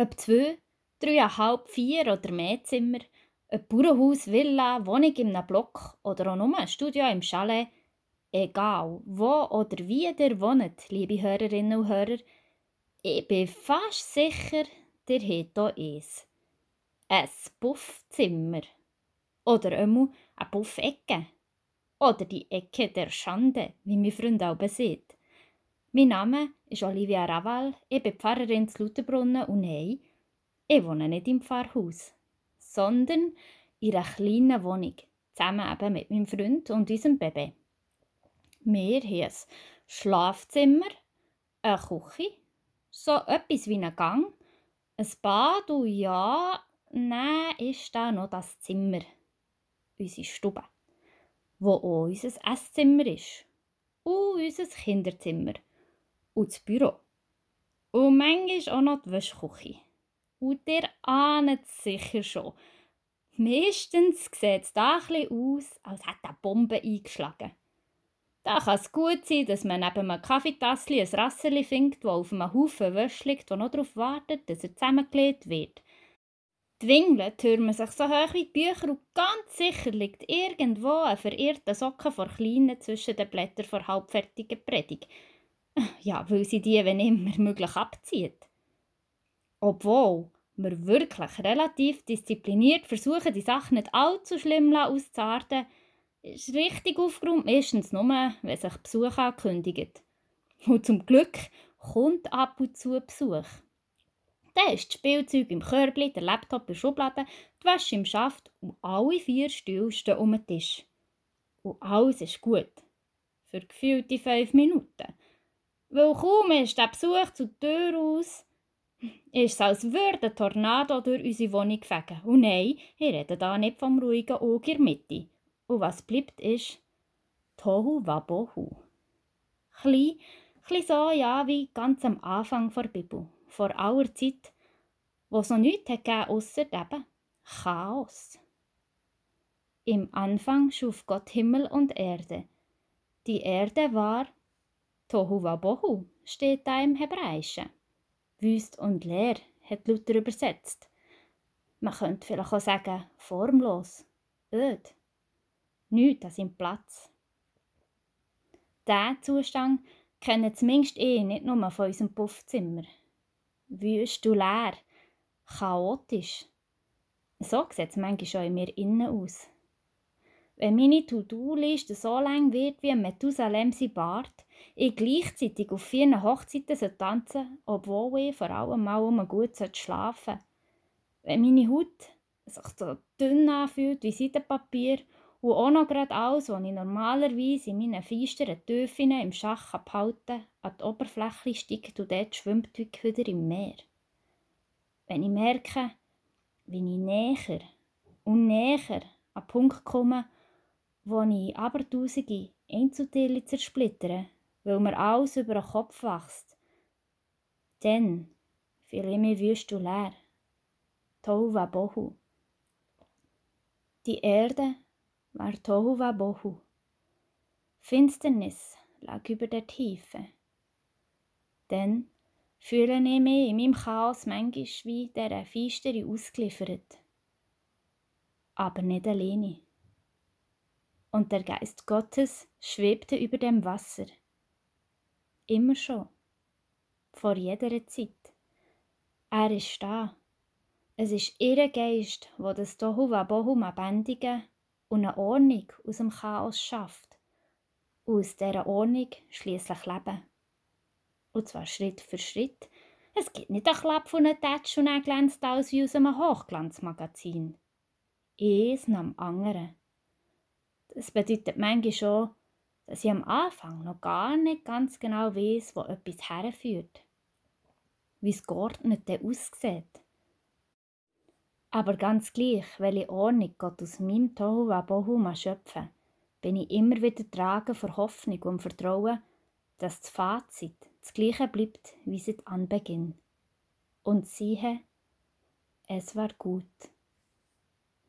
Ob zwei, dreieinhalb, vier oder mehr Zimmer, ob Bauernhaus, Villa, Wohnung in einem Block oder auch nur ein Studio im Chalet, egal wo oder wie ihr wohnt, liebe Hörerinnen und Hörer, ich bin fast sicher, ihr habt hier eins. Ein Puffzimmer. Oder einmal eine Puffecke. Oder die Ecke der Schande, wie mein Freund auch sieht. Mein Name ist Olivia Raval, ich bin Pfarrerin zu Lutherbrunnen und nein, ich wohne nicht im Pfarrhaus, sondern in einer kleinen Wohnung, zusammen eben mit meinem Freund und unserem Baby. Wir haben ein Schlafzimmer, eine Küche, so etwas wie ein Gang, ein Bad und ja, nein, ist da noch das Zimmer, unsere Stube, wo auch unser Esszimmer ist und unser Kinderzimmer und das Büro. Und manchmal auch noch die Wäschküche. Und ihr ahnt es sicher schon. Meistens sieht es da ein aus, als hätte eine Bombe eingeschlagen. Da kann es gut sein, dass man neben einem Kaffeetassli ein Rasserli findet, das auf einem Haufen Wäsche liegt, das noch darauf wartet, dass er zusammengelegt wird. Die Wingeln türmen sich so hoch wie die Bücher und ganz sicher liegt irgendwo ein verirrter Socken vor Kleinen zwischen den Blättern vor halbfertigen Predigt. Ja, weil sie die, wenn immer möglich, abzieht. Obwohl wir wirklich relativ diszipliniert versuchen, die Sachen nicht allzu schlimm auszuarten, ist richtig aufgeräumt meistens nur, wenn sich Besuch ankündigt. Und zum Glück kommt ab und zu Besuch. Dann ist das Spielzeug im Körbli, der Laptop in der Schublade, die Wäsche im Schaft und alle vier Stühle um den Tisch. Und alles ist gut. Für gefühlte fünf Minuten. Weil kaum ist der Besuch zur Tür aus, ist es, als würde ein Tornado durch unsere Wohnung fegen. Und nein, ich rede da nicht vom ruhigen Auge Mitte. Und was bleibt, ist Tohu Wabohu. Klein, klein so, ja, wie ganz am Anfang der Bibel, vor aller Zeit, wo es noch nichts gegeben ausser eben Chaos. Im Anfang schuf Gott Himmel und Erde. Die Erde war Tohu Wabohu steht da im Hebräischen. Wüst und leer hat Luther übersetzt. Man könnte vielleicht auch sagen, formlos, öd. Nichts an seinem Platz. Diesen Zustand kennen zumindest eh nicht nur von unserem Puffzimmer. Wüst und leer, chaotisch. So sieht es manchmal schon in mir innen aus. Wenn meine To-Do-Liste so lang wird wie Methusalem sein Bart, ich gleichzeitig auf vier Hochzeiten tanzen obwohl ich vor allem mal um gut schlafen sollte. Wenn meine Haut sich so dünn anfühlt wie Seidenpapier und auch noch gerade alles, was ich normalerweise in meinen feisteren Töpfen im Schach behalten an die Oberfläche steigt und dort schwimmt wie wieder im Meer. Wenn ich merke, wie ich näher und näher an den Punkt komme, wo ich aber tausende Einzelteile zersplittere, weil mir alles über den Kopf wächst. Dann fühle ich mich wüst und leer. Tohu Bohu. Die Erde war Tohu Bohu. Finsternis lag über der Tiefe. Dann fühle ich mich in meinem Chaos manchmal wie der Feistere ausgeliefert. Aber nicht alleine und der Geist Gottes schwebte über dem Wasser. Immer schon, vor jeder Zeit. Er ist da. Es ist ihr Geist, wo das Tohu Wabohu bändigen und eine Ordnung aus dem Chaos schafft. Und aus dieser Ordnung schließlich leben. Und zwar Schritt für Schritt. Es gibt nicht einen Klapp von einem Tatsch und er glänzt aus wie aus einem Hochglanzmagazin. Eins nach dem anderen. Das bedeutet manchmal schon, dass ich am Anfang noch gar nicht ganz genau weiß, wo etwas herführt. Wie es geordnet aussieht. Aber ganz gleich, welche Ordnung Gott aus meinem Tohu Wabohu schöpfen, bin ich immer wieder tragen vor Hoffnung und Vertrauen, dass das Fazit das gleiche bleibt wie seit Anbeginn. Und siehe, es war gut.